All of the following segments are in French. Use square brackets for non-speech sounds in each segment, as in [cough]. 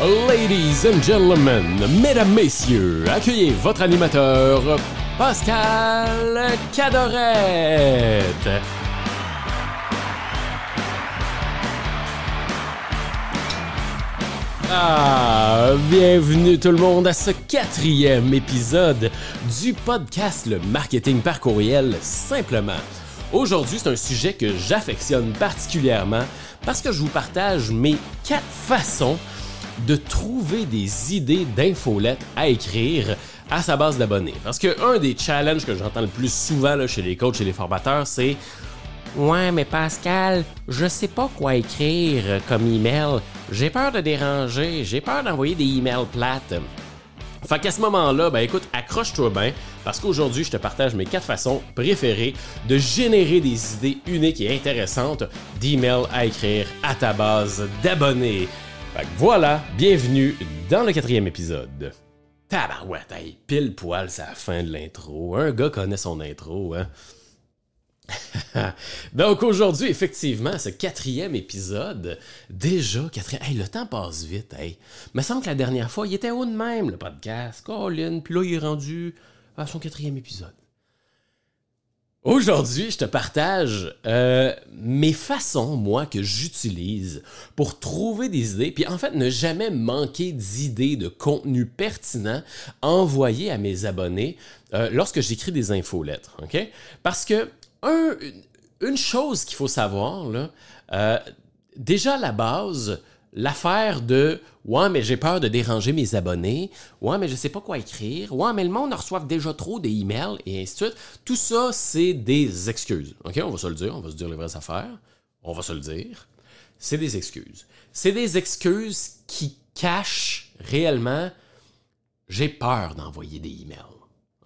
Ladies and gentlemen, mesdames, messieurs, accueillez votre animateur, Pascal Cadorette. Ah, bienvenue tout le monde à ce quatrième épisode du podcast Le marketing par courriel simplement. Aujourd'hui, c'est un sujet que j'affectionne particulièrement parce que je vous partage mes quatre façons de trouver des idées d'infolettes à écrire à sa base d'abonnés. Parce que un des challenges que j'entends le plus souvent chez les coachs et les formateurs, c'est Ouais, mais Pascal, je sais pas quoi écrire comme email. J'ai peur de déranger, j'ai peur d'envoyer des emails plates. Fait qu'à ce moment-là, ben écoute, accroche-toi bien, parce qu'aujourd'hui, je te partage mes quatre façons préférées de générer des idées uniques et intéressantes d'emails à écrire à ta base d'abonnés. Voilà, bienvenue dans le quatrième épisode. Tabarouette, hey, pile poil, c'est la fin de l'intro. Un gars connaît son intro, hein. [laughs] Donc aujourd'hui, effectivement, ce quatrième épisode, déjà quatrième. Hey, le temps passe vite, hey. Me semble que la dernière fois, il était haut de même, le podcast. Colin, puis là, il est rendu à son quatrième épisode. Aujourd'hui, je te partage euh, mes façons, moi, que j'utilise pour trouver des idées, puis en fait, ne jamais manquer d'idées de contenu pertinent envoyé à mes abonnés euh, lorsque j'écris des infolettres. OK? Parce que un, une chose qu'il faut savoir, euh, déjà à la base, l'affaire de Ouais, mais j'ai peur de déranger mes abonnés. Ouais, mais je sais pas quoi écrire. Ouais, mais le monde reçoit déjà trop des emails et ainsi de suite. Tout ça, c'est des excuses. OK, on va se le dire, on va se dire les vraies affaires. On va se le dire. C'est des excuses. C'est des excuses qui cachent réellement j'ai peur d'envoyer des emails.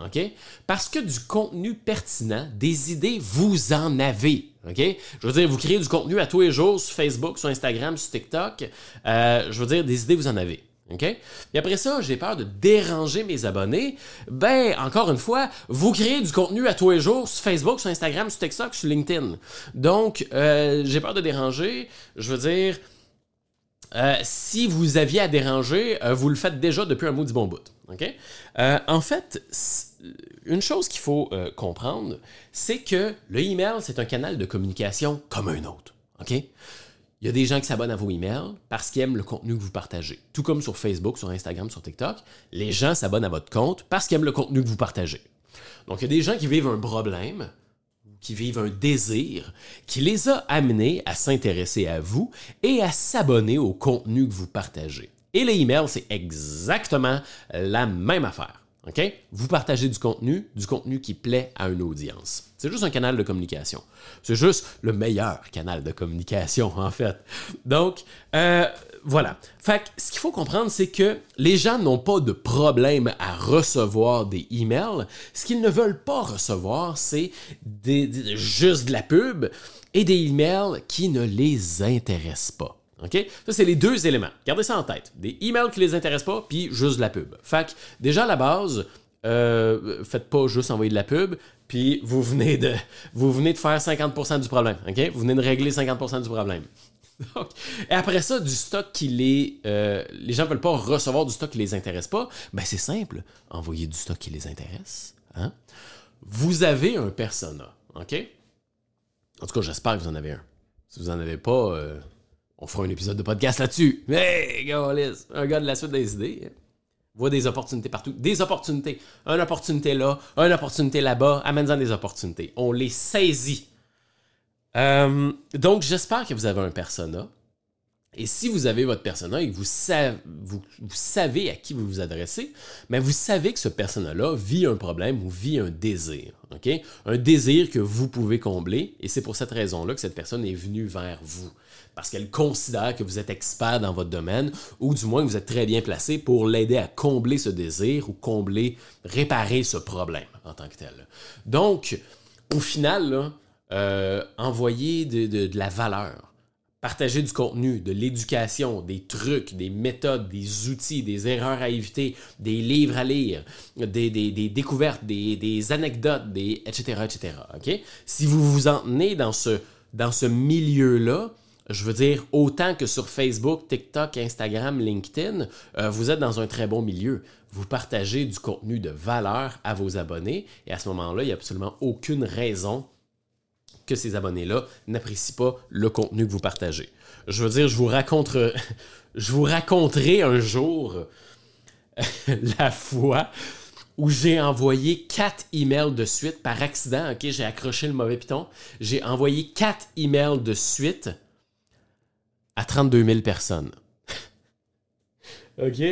OK? Parce que du contenu pertinent, des idées, vous en avez. OK? Je veux dire, vous créez du contenu à tous les jours sur Facebook, sur Instagram, sur TikTok. Euh, je veux dire, des idées, vous en avez. OK? Et après ça, j'ai peur de déranger mes abonnés. Ben, encore une fois, vous créez du contenu à tous les jours sur Facebook, sur Instagram, sur TikTok, sur LinkedIn. Donc, euh, j'ai peur de déranger. Je veux dire, euh, si vous aviez à déranger, vous le faites déjà depuis un du bon bout. OK? en fait, une chose qu'il faut euh, comprendre, c'est que le email, c'est un canal de communication comme un autre. Il y a des gens qui s'abonnent à vos emails parce qu'ils aiment le contenu que vous partagez. Tout comme sur Facebook, sur Instagram, sur TikTok, les gens s'abonnent à votre compte parce qu'ils aiment le contenu que vous partagez. Donc, il y a des gens qui vivent un problème, qui vivent un désir, qui les a amenés à s'intéresser à vous et à s'abonner au contenu que vous partagez. Et les emails, c'est exactement la même affaire. OK? Vous partagez du contenu, du contenu qui plaît à une audience. C'est juste un canal de communication. C'est juste le meilleur canal de communication, [laughs] en fait. Donc, euh, voilà. Fait ce qu'il faut comprendre, c'est que les gens n'ont pas de problème à recevoir des emails. Ce qu'ils ne veulent pas recevoir, c'est juste de la pub et des emails qui ne les intéressent pas. OK? Ça, c'est les deux éléments. Gardez ça en tête. Des emails qui les intéressent pas, puis juste de la pub. Fait que, déjà à la base, euh, faites pas juste envoyer de la pub, puis vous venez de, vous venez de faire 50% du problème. OK? Vous venez de régler 50% du problème. [laughs] et après ça, du stock qui les. Euh, les gens ne veulent pas recevoir du stock qui les intéresse pas. Ben, c'est simple. Envoyez du stock qui les intéresse. Hein? Vous avez un persona. OK? En tout cas, j'espère que vous en avez un. Si vous n'en avez pas, euh, on fera un épisode de podcast là-dessus. Hey, Gaulis, un gars de la suite des idées. Hein. Voit des opportunités partout. Des opportunités. Une opportunité là, une opportunité là-bas. Amène-en des opportunités. On les saisit. Euh, donc, j'espère que vous avez un persona. Et si vous avez votre persona et que vous, savez à qui vous vous adressez, mais vous savez que ce persona-là vit un problème ou vit un désir. Un désir que vous pouvez combler. Et c'est pour cette raison-là que cette personne est venue vers vous parce qu'elle considère que vous êtes expert dans votre domaine ou du moins que vous êtes très bien placé pour l'aider à combler ce désir ou combler, réparer ce problème en tant que tel. Donc, au final, euh, envoyer de, la valeur, partager du contenu, de l'éducation, des trucs, des méthodes, des outils, des erreurs à éviter, des livres à lire, des, découvertes, des, anecdotes, des, etc., etc. Si vous vous en tenez dans ce, dans ce milieu-là, je veux dire, autant que sur Facebook, TikTok, Instagram, LinkedIn, euh, vous êtes dans un très bon milieu. Vous partagez du contenu de valeur à vos abonnés et à ce moment-là, il n'y a absolument aucune raison que ces abonnés-là n'apprécient pas le contenu que vous partagez. Je veux dire, je vous [laughs] je vous raconterai un jour [laughs] la fois où j'ai envoyé quatre emails de suite par accident. Ok, j'ai accroché le mauvais piton. J'ai envoyé quatre emails de suite à 32 000 personnes. [laughs] OK?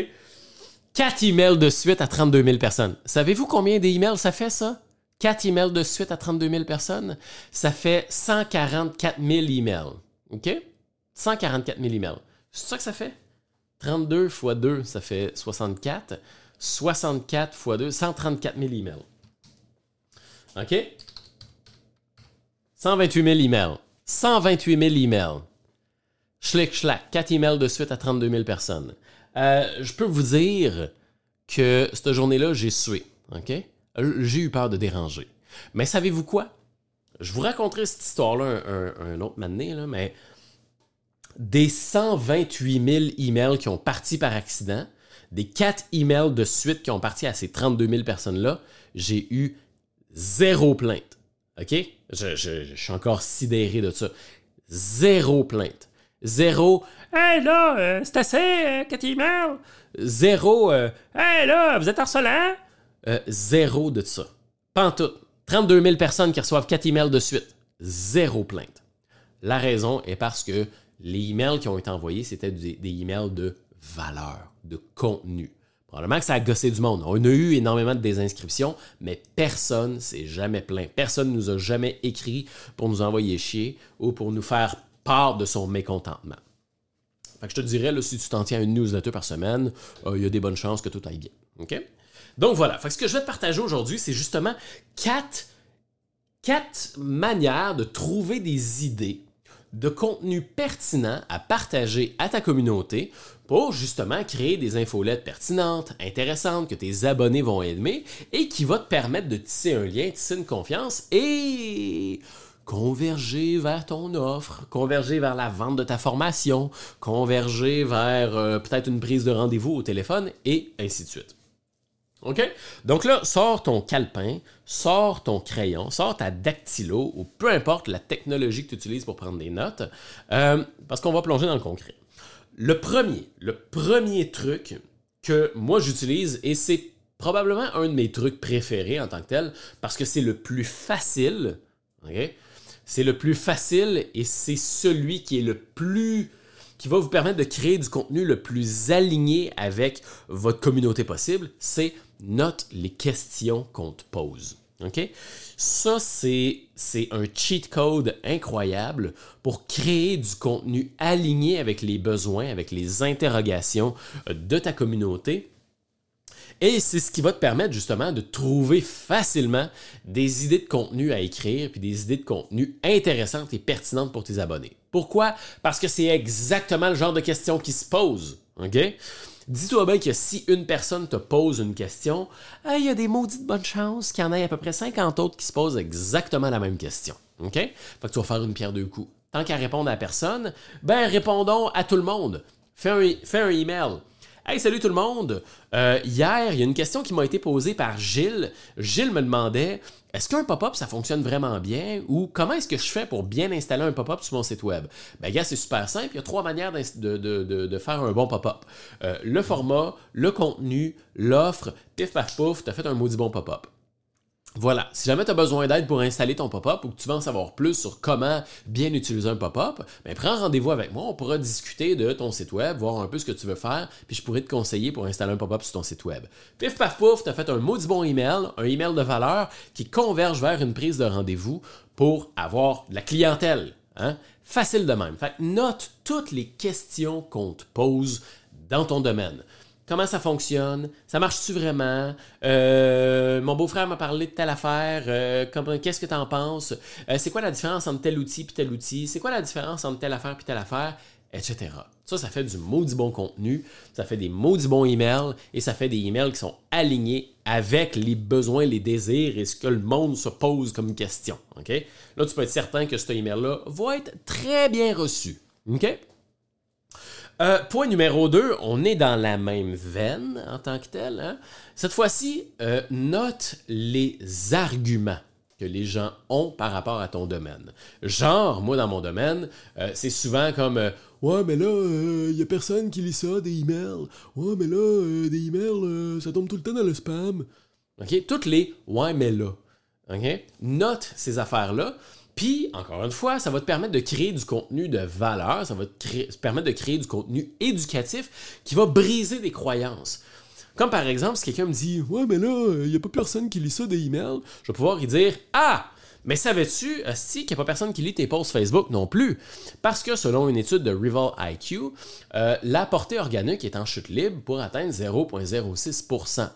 Quatre emails de suite à 32 000 personnes. Savez-vous combien d'emails ça fait, ça? Quatre emails de suite à 32 000 personnes? Ça fait 144 000 emails. OK? 144 000 emails. C'est ça que ça fait? 32 fois 2, ça fait 64. 64 fois 2, 134 000 emails. OK? 128 000 emails. 128 000 emails. Schlick, schlack. 4 emails de suite à 32 000 personnes. Euh, je peux vous dire que cette journée-là, j'ai sué. OK? J'ai eu peur de déranger. Mais savez-vous quoi? Je vous raconterai cette histoire-là un, autre moment, mais des 128 000 emails qui ont parti par accident, des 4 emails de suite qui ont parti à ces 32 000 personnes-là, j'ai eu zéro plainte. OK? Je, suis encore sidéré de ça. Zéro plainte. Zéro. Hey là, euh, c'est assez, euh, 4 emails. Zéro. Euh, hey là, vous êtes harcelant? Euh, zéro de ça. Pantoute. 32 000 personnes qui reçoivent 4 emails de suite. Zéro plainte. La raison est parce que les emails qui ont été envoyés, c'était des, emails de valeur, de contenu. Probablement que ça a gossé du monde. On a eu énormément de désinscriptions, mais personne s'est jamais plaint. Personne ne nous a jamais écrit pour nous envoyer chier ou pour nous faire part de son mécontentement. Fait que je te dirais, là, si tu t'en tiens à une newsletter par semaine, euh, il y a des bonnes chances que tout aille bien. Donc voilà. Ce que je vais te partager aujourd'hui, c'est justement quatre, quatre manières de trouver des idées de contenu pertinent à partager à ta communauté pour justement créer des infolettes pertinentes, intéressantes, que tes abonnés vont aimer et qui va te permettre de tisser un lien, tisser une confiance et converger vers ton offre, converger vers la vente de ta formation, converger vers euh, peut-être une prise de rendez-vous au téléphone et ainsi de suite. OK? Donc là, sors ton calepin, sors ton crayon, sors ta dactylo ou peu importe la technologie que tu utilises pour prendre des notes, euh, parce qu'on va plonger dans le concret. Le premier, le premier truc que moi j'utilise, et c'est probablement un de mes trucs préférés en tant que tel, parce que c'est le plus facile, c'est le plus facile et c'est celui qui est le plus qui va vous permettre de créer du contenu le plus aligné avec votre communauté possible, c'est note les questions qu'on te pose. OK? Ça, c'est, un cheat code incroyable pour créer du contenu aligné avec les besoins, avec les interrogations de ta communauté. Et c'est ce qui va te permettre justement de trouver facilement des idées de contenu à écrire, puis des idées de contenu intéressantes et pertinentes pour tes abonnés. Pourquoi? Parce que c'est exactement le genre de questions qui se posent. OK? Dis-toi bien que si une personne te pose une question, il y a des maudites bonnes chances qu'il y en ait à peu près 50 autres qui se posent exactement la même question. OK? Fait que tu vas faire une pierre deux coups. Tant qu'à répondre à personne, ben répondons à tout le monde. Fais un, fais un email. Hey, salut tout le monde! Euh, hier, il y a une question qui m'a été posée par Gilles. Gilles me demandait est-ce qu'un pop-up, ça fonctionne vraiment bien? Ou comment est-ce que je fais pour bien installer un pop-up sur mon site web? Ben, gars, c'est super simple. Il y a trois manières de, faire un bon pop-up. Euh, le format, le contenu, l'offre, pif paf pouf, tu as fait un maudit bon pop-up. Voilà, si jamais tu as besoin d'aide pour installer ton pop-up ou que tu veux en savoir plus sur comment bien utiliser un pop-up, ben prends rendez-vous avec moi, on pourra discuter de ton site web, voir un peu ce que tu veux faire, puis je pourrais te conseiller pour installer un pop-up sur ton site web. Pif paf pouf, tu as fait un maudit bon email, un email de valeur qui converge vers une prise de rendez-vous pour avoir de la clientèle. Hein? Facile de même. Fait note toutes les questions qu'on te pose dans ton domaine comment ça fonctionne, ça marche-tu vraiment, euh, mon beau-frère m'a parlé de telle affaire, euh, qu'est-ce que tu en penses, euh, c'est quoi la différence entre tel outil et tel outil, c'est quoi la différence entre telle affaire et telle affaire, etc. Ça, ça fait du maudit bon contenu, ça fait des maudits bons emails et ça fait des emails qui sont alignés avec les besoins, les désirs et ce que le monde se pose comme question. Là, tu peux être certain que ce email-là va être très bien reçu. OK? Euh, point numéro 2, on est dans la même veine en tant que tel. Hein. Cette fois-ci, euh, note les arguments que les gens ont par rapport à ton domaine. Genre, moi, dans mon domaine, euh, c'est souvent comme Ouais, mais là, il n'y a personne qui lit ça, des emails. Ouais, mais là, des emails, ça tombe tout le temps dans le spam. OK? Toutes les Ouais, mais là. OK? Note ces affaires-là. Puis, encore une fois, ça va te permettre de créer du contenu de valeur, ça va te, permettre de créer du contenu éducatif qui va briser des croyances. Comme par exemple, si quelqu'un me dit Ouais, mais là, il n'y a pas personne qui lit ça des emails, je vais pouvoir lui dire Ah mais savais-tu, si qu'il n'y a pas personne qui lit tes posts Facebook non plus? Parce que selon une étude de Rival IQ, euh, la portée organique est en chute libre pour atteindre 0,06%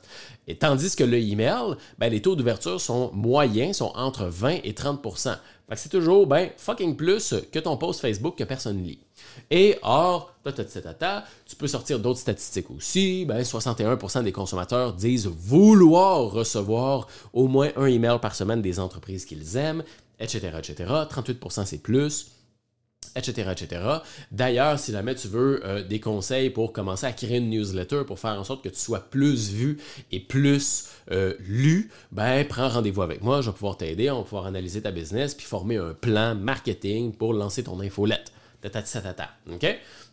et tandis que le email, ben, les taux d'ouverture sont moyens, sont entre 20 et 30% c'est toujours ben fucking plus que ton post Facebook que personne lit. Et or, tu peux sortir d'autres statistiques aussi. Ben, 61% des consommateurs disent vouloir recevoir au moins un email par semaine des entreprises qu'ils aiment, etc., etc. 38% c'est plus etc., etc. D'ailleurs, si jamais tu veux euh, des conseils pour commencer à créer une newsletter pour faire en sorte que tu sois plus vu et plus euh, lu, ben prends rendez-vous avec moi, je vais pouvoir t'aider, on va pouvoir analyser ta business puis former un plan marketing pour lancer ton infolette. OK?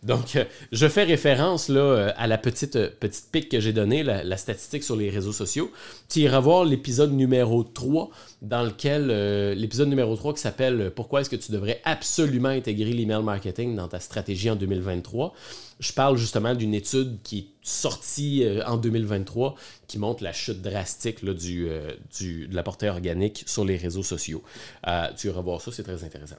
Donc, euh, je fais référence euh, à la petite, euh, petite pique que j'ai donnée, la, statistique sur les réseaux sociaux. Tu iras voir l'épisode numéro 3, dans lequel, l'épisode numéro 3 qui s'appelle Pourquoi est-ce que tu devrais absolument intégrer l'email marketing dans ta stratégie en 2023. Je parle justement d'une étude qui est sortie en 2023 qui montre la chute drastique du, de la portée organique sur les réseaux sociaux. tu iras voir ça, c'est très intéressant.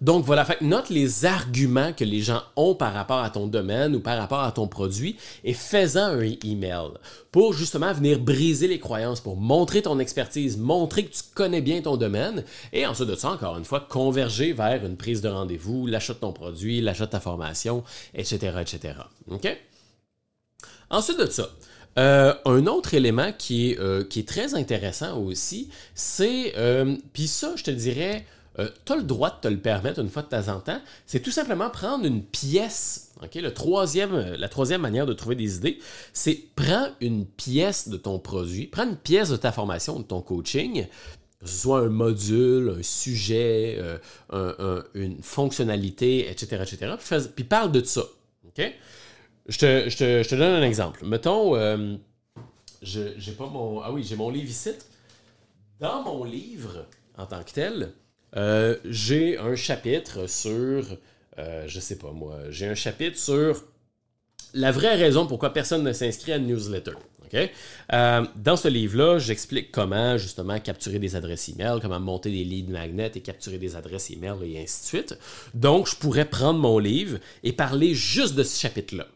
Donc voilà, fait, note les arguments que les gens ont par rapport à ton domaine ou par rapport à ton produit et fais-en un email pour justement venir briser les croyances, pour montrer ton expertise, montrer que tu connais bien ton domaine et ensuite de ça, encore une fois, converger vers une prise de rendez-vous, l'achat de ton produit, l'achat de ta formation, etc. etc. OK? Ensuite de ça, euh, un autre élément qui est, euh, qui est très intéressant aussi, c'est, euh, puis ça, je te dirais, euh, tu as le droit de te le permettre une fois de temps en temps. C'est tout simplement prendre une pièce. Le troisième, euh, la troisième manière de trouver des idées, c'est prends une pièce de ton produit, prends une pièce de ta formation, de ton coaching, que ce soit un module, un sujet, euh, une fonctionnalité, etc., etc., puis, parle de ça. Je, te, donne un exemple. Mettons, j'ai pas mon. Ah oui, j'ai mon livre ici. Dans mon livre, en tant que tel, euh, j'ai un chapitre sur, euh, je sais pas moi, j'ai un chapitre sur la vraie raison pourquoi personne ne s'inscrit à une newsletter. Euh, dans ce livre-là, j'explique comment justement capturer des adresses email, comment monter des leads magnets et capturer des adresses email et ainsi de suite. Donc, je pourrais prendre mon livre et parler juste de ce chapitre-là.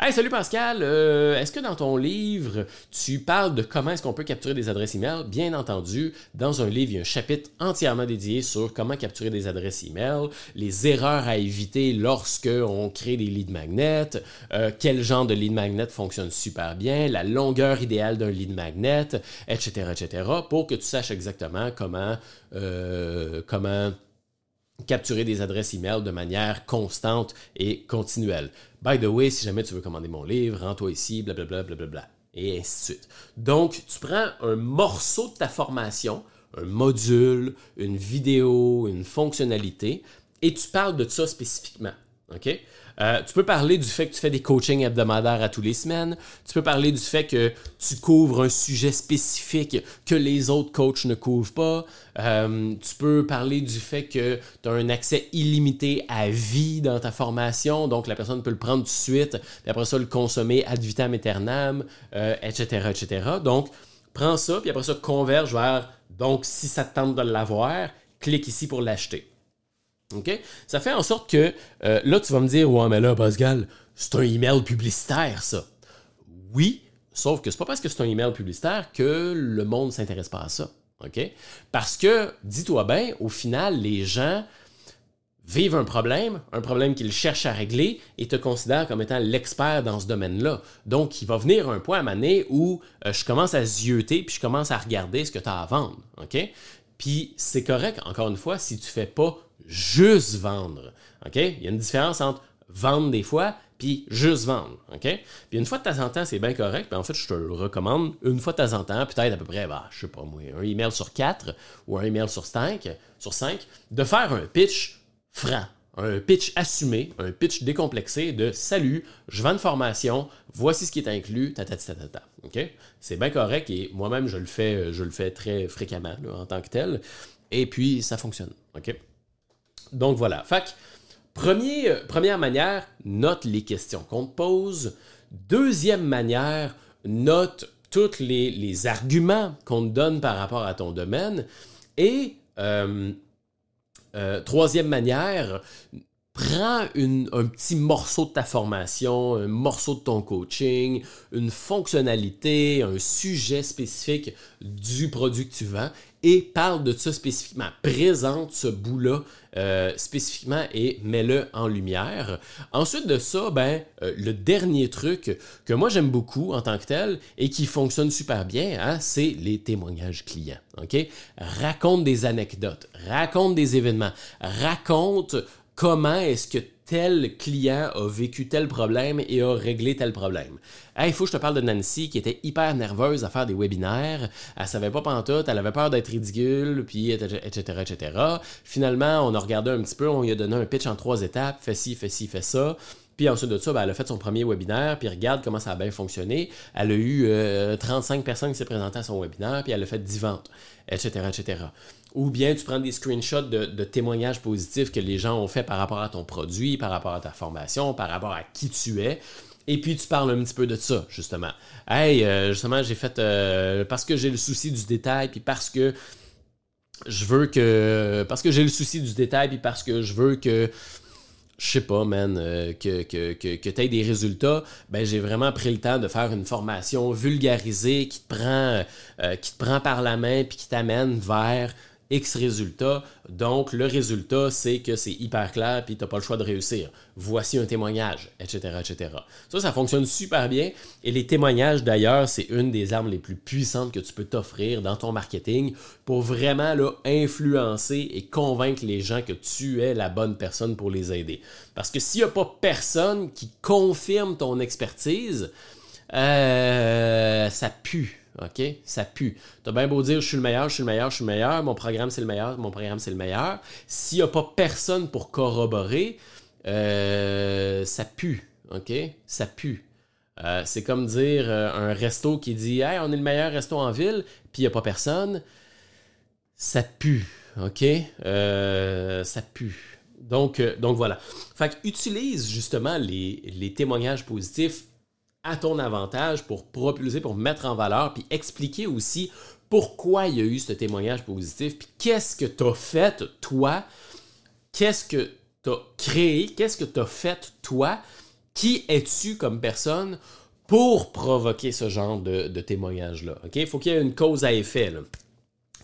Hey, salut Pascal, euh, est-ce que dans ton livre, tu parles de comment est-ce qu'on peut capturer des adresses email? Bien entendu, dans un livre, il y a un chapitre entièrement dédié sur comment capturer des adresses email, les erreurs à éviter lorsque on crée des lead magnets, euh, quel genre de lead magnet fonctionne super bien, la longueur idéale d'un lead magnet, etc., etc., pour que tu saches exactement comment, euh, comment capturer des adresses email de manière constante et continuelle. By the way, si jamais tu veux commander mon livre, rends-toi ici, blablabla, blablabla, et ainsi de suite. Donc, tu prends un morceau de ta formation, un module, une vidéo, une fonctionnalité, et tu parles de ça spécifiquement. OK? Euh, tu peux parler du fait que tu fais des coachings hebdomadaires à tous les semaines. Tu peux parler du fait que tu couvres un sujet spécifique que les autres coachs ne couvrent pas. Euh, tu peux parler du fait que tu as un accès illimité à vie dans ta formation. Donc, la personne peut le prendre tout de suite, puis après ça, le consommer ad vitam aeternam, etc., euh, etc. Donc, prends ça, puis après ça, converge vers, donc, si ça te tente de l'avoir, clique ici pour l'acheter. Ça fait en sorte que euh, là, tu vas me dire Ouais, mais là, Pascal, c'est un email publicitaire, ça. Oui, sauf que c'est pas parce que c'est un email publicitaire que le monde ne s'intéresse pas à ça. OK? Parce que, dis-toi bien, au final, les gens vivent un problème, un problème qu'ils cherchent à régler et te considèrent comme étant l'expert dans ce domaine-là. Donc, il va venir un point à maner où euh, je commence à zioter puis je commence à regarder ce que tu as à vendre. OK? Puis c'est correct, encore une fois, si tu fais pas juste vendre. OK? Il y a une différence entre vendre des fois puis juste vendre. OK? Puis une fois de temps en temps, c'est bien correct. Puis en fait, je te le recommande une fois de temps en temps, peut-être à peu près, bah, je sais pas moi, un email sur quatre ou un email sur cinq, sur cinq, de faire un pitch franc. Un pitch assumé, un pitch décomplexé de salut, je vends une formation, voici ce qui est inclus, ta ta ta. OK? C'est bien correct et moi-même je le fais, je le fais très fréquemment en tant que tel. Et puis ça fonctionne. OK? Donc voilà. Premier, euh, première manière, note les questions qu'on te pose. Deuxième manière, note tous les, arguments qu'on te donne par rapport à ton domaine. Et euh, euh, troisième manière, prends un petit morceau de ta formation, un morceau de ton coaching, une fonctionnalité, un sujet spécifique du produit que tu vends et parle de ça spécifiquement. Présente ce bout-là euh, spécifiquement et mets-le en lumière. Ensuite de ça, ben, euh, le dernier truc que moi j'aime beaucoup en tant que tel et qui fonctionne super bien, hein, c'est les témoignages clients. OK? Raconte des anecdotes, raconte des événements, raconte comment est-ce que tel client a vécu tel problème et a réglé tel problème? il faut que je te parle de Nancy qui était hyper nerveuse à faire des webinaires. Elle savait pas pantoute, elle avait peur d'être ridicule, puis etc., etc. Finalement, on a regardé un petit peu, on lui a donné un pitch en trois étapes, fais ci, fais ci, fais ça. Puis ensuite de ça, ben, elle a fait son premier webinaire, puis regarde comment ça a bien fonctionné. Elle a eu 35 euh, personnes qui s'est présentées à son webinaire, puis elle a fait 10 ventes, etc., etc. Ou bien tu prends des screenshots de, témoignages positifs que les gens ont fait par rapport à ton produit, par rapport à ta formation, par rapport à qui tu es. Et puis tu parles un petit peu de ça, justement. Hey, euh, justement, j'ai fait euh, parce que j'ai le souci du détail, puis parce que je veux que. Parce que j'ai le souci du détail, puis parce que je veux que je sais pas, man, euh, que, que, que, que tu aies des résultats, ben j'ai vraiment pris le temps de faire une formation vulgarisée qui te prend, qui te prend par la main puis qui t'amène vers X résultat. Donc, le résultat, c'est que c'est hyper clair puis tu n'as pas le choix de réussir. Voici un témoignage, etc., etc. Ça, ça fonctionne super bien. Et les témoignages, d'ailleurs, c'est une des armes les plus puissantes que tu peux t'offrir dans ton marketing pour vraiment influencer et convaincre les gens que tu es la bonne personne pour les aider. Parce que s'il n'y a pas personne qui confirme ton expertise, euh, ça pue. OK? Ça pue. T'as bien beau dire je suis le meilleur, je suis le meilleur, je suis le meilleur, mon programme c'est le meilleur, mon programme c'est le meilleur. S'il n'y a pas personne pour corroborer, euh, ça pue. OK? Ça pue. Euh, c'est comme dire euh, un resto qui dit Hey, on est le meilleur resto en ville, puis il n'y a pas personne. Ça pue. OK? ça pue. Donc, donc voilà. Fait utilise justement les, les témoignages positifs à ton avantage pour propulser, pour mettre en valeur, puis expliquer aussi pourquoi il y a eu ce témoignage positif, puis qu'est-ce que tu as fait toi, qu'est-ce que tu as créé, qu'est-ce que tu as fait toi, qui es-tu comme personne pour provoquer ce genre de, témoignage-là. Il faut qu'il y ait une cause à effet.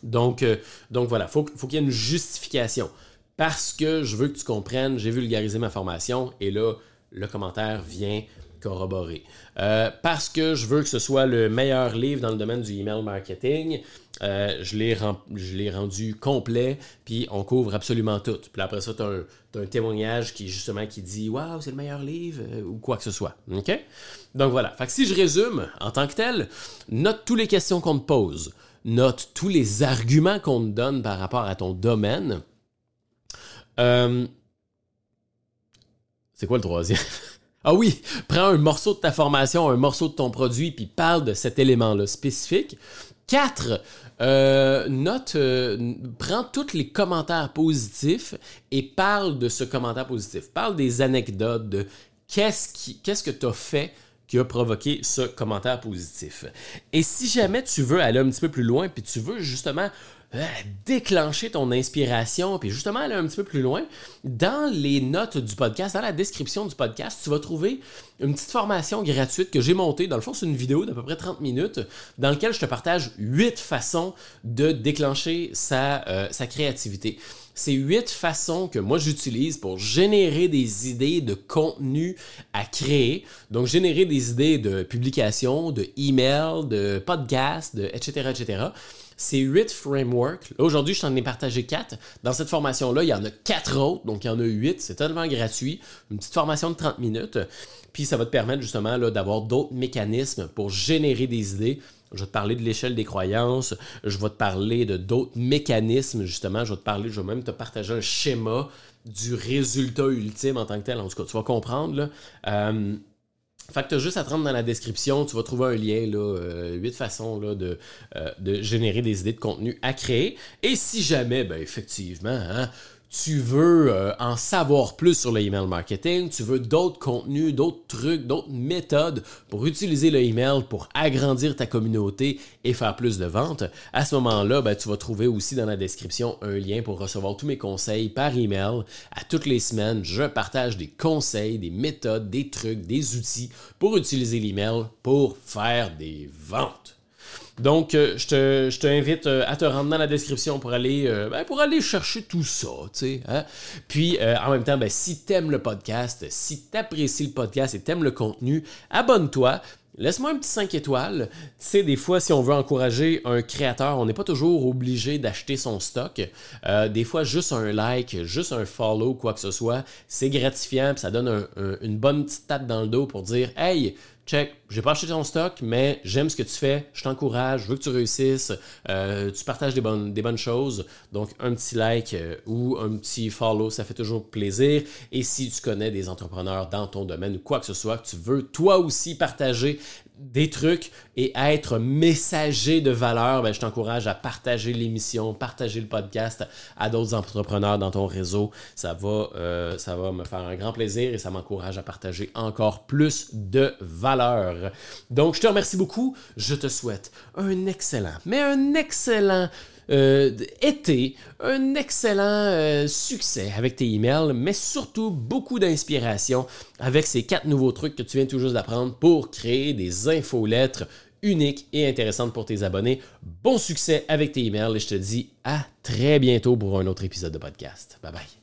Donc, euh, donc voilà, il faut, faut qu'il y ait une justification. Parce que je veux que tu comprennes, j'ai vulgarisé ma formation et là, le commentaire vient corroborer. Euh, parce que je veux que ce soit le meilleur livre dans le domaine du email marketing, euh, je l'ai rendu complet, puis on couvre absolument tout. Puis après ça, tu as, un témoignage qui justement qui dit Waouh, c'est le meilleur livre, euh, ou quoi que ce soit. OK? Donc voilà. Fait que si je résume, en tant que tel, note toutes les questions qu'on te pose, note tous les arguments qu'on te donne par rapport à ton domaine. c'est quoi le troisième? Ah oui, prends un morceau de ta formation, un morceau de ton produit, puis parle de cet élément-là spécifique. 4. Euh, note, euh, prends tous les commentaires positifs et parle de ce commentaire positif. Parle des anecdotes, de qu'est-ce, que tu as fait qui a provoqué ce commentaire positif. Et si jamais tu veux aller un petit peu plus loin, puis tu veux justement déclencher ton inspiration, puis justement aller un petit peu plus loin, dans les notes du podcast, dans la description du podcast, tu vas trouver une petite formation gratuite que j'ai montée. Dans le fond, c'est une vidéo d'à peu près 30 minutes dans laquelle je te partage 8 façons de déclencher sa, euh, sa créativité. C'est huit façons que moi j'utilise pour générer des idées de contenu à créer. Donc, générer des idées de publication, de email, de podcast, de etc., etc c'est 8 frameworks. Aujourd'hui, je t'en ai partagé 4. Dans cette formation-là, il y en a 4 autres, donc il y en a 8. C'est totalement gratuit. Une petite formation de 30 minutes. Puis ça va te permettre justement d'avoir d'autres mécanismes pour générer des idées. Je vais te parler de l'échelle des croyances. Je vais te parler de d'autres mécanismes, justement. Je vais te parler, je vais même te partager un schéma du résultat ultime en tant que tel. En tout cas, tu vas comprendre. Là. Euh, fait que tu as juste à te rendre dans la description, tu vas trouver un lien, là, euh, huit façons là, de, euh, de générer des idées de contenu à créer. Et si jamais, ben effectivement, hein, tu veux euh, en savoir plus sur le email marketing, tu veux d'autres contenus, d'autres trucs, d'autres méthodes pour utiliser le email pour agrandir ta communauté et faire plus de ventes, à ce moment-là, ben, tu vas trouver aussi dans la description un lien pour recevoir tous mes conseils par email. À toutes les semaines, je partage des conseils, des méthodes, des trucs, des outils pour utiliser l'email pour faire des ventes. Donc, euh, je t'invite euh, à te rendre dans la description pour aller, euh, ben, chercher tout ça. Hein? Puis, en même temps, ben, si tu aimes le podcast, si tu apprécies le podcast et tu aimes le contenu, abonne-toi. Laisse-moi un petit 5 étoiles. Tu sais, des fois, si on veut encourager un créateur, on n'est pas toujours obligé d'acheter son stock. des fois, juste un like, juste un follow, quoi que ce soit, c'est gratifiant. ça donne une bonne petite tape dans le dos pour dire Hey, check, j'ai pas acheté ton stock, mais j'aime ce que tu fais, je t'encourage, je veux que tu réussisses, euh, tu partages des bonnes, des bonnes choses. Donc, un petit like euh, ou un petit follow, ça fait toujours plaisir. Et si tu connais des entrepreneurs dans ton domaine ou quoi que ce soit, que tu veux toi aussi partager des trucs et être messager de valeur, ben, je t'encourage à partager l'émission, partager le podcast à d'autres entrepreneurs dans ton réseau. Ça va, euh, ça va me faire un grand plaisir et ça m'encourage à partager encore plus de valeur. Donc, je te remercie beaucoup. Je te souhaite un excellent, mais un excellent euh, été, un excellent euh, succès avec tes emails, mais surtout beaucoup d'inspiration avec ces quatre nouveaux trucs que tu viens tout juste d'apprendre pour créer des infolettres uniques et intéressantes pour tes abonnés. Bon succès avec tes emails et je te dis à très bientôt pour un autre épisode de podcast. Bye bye.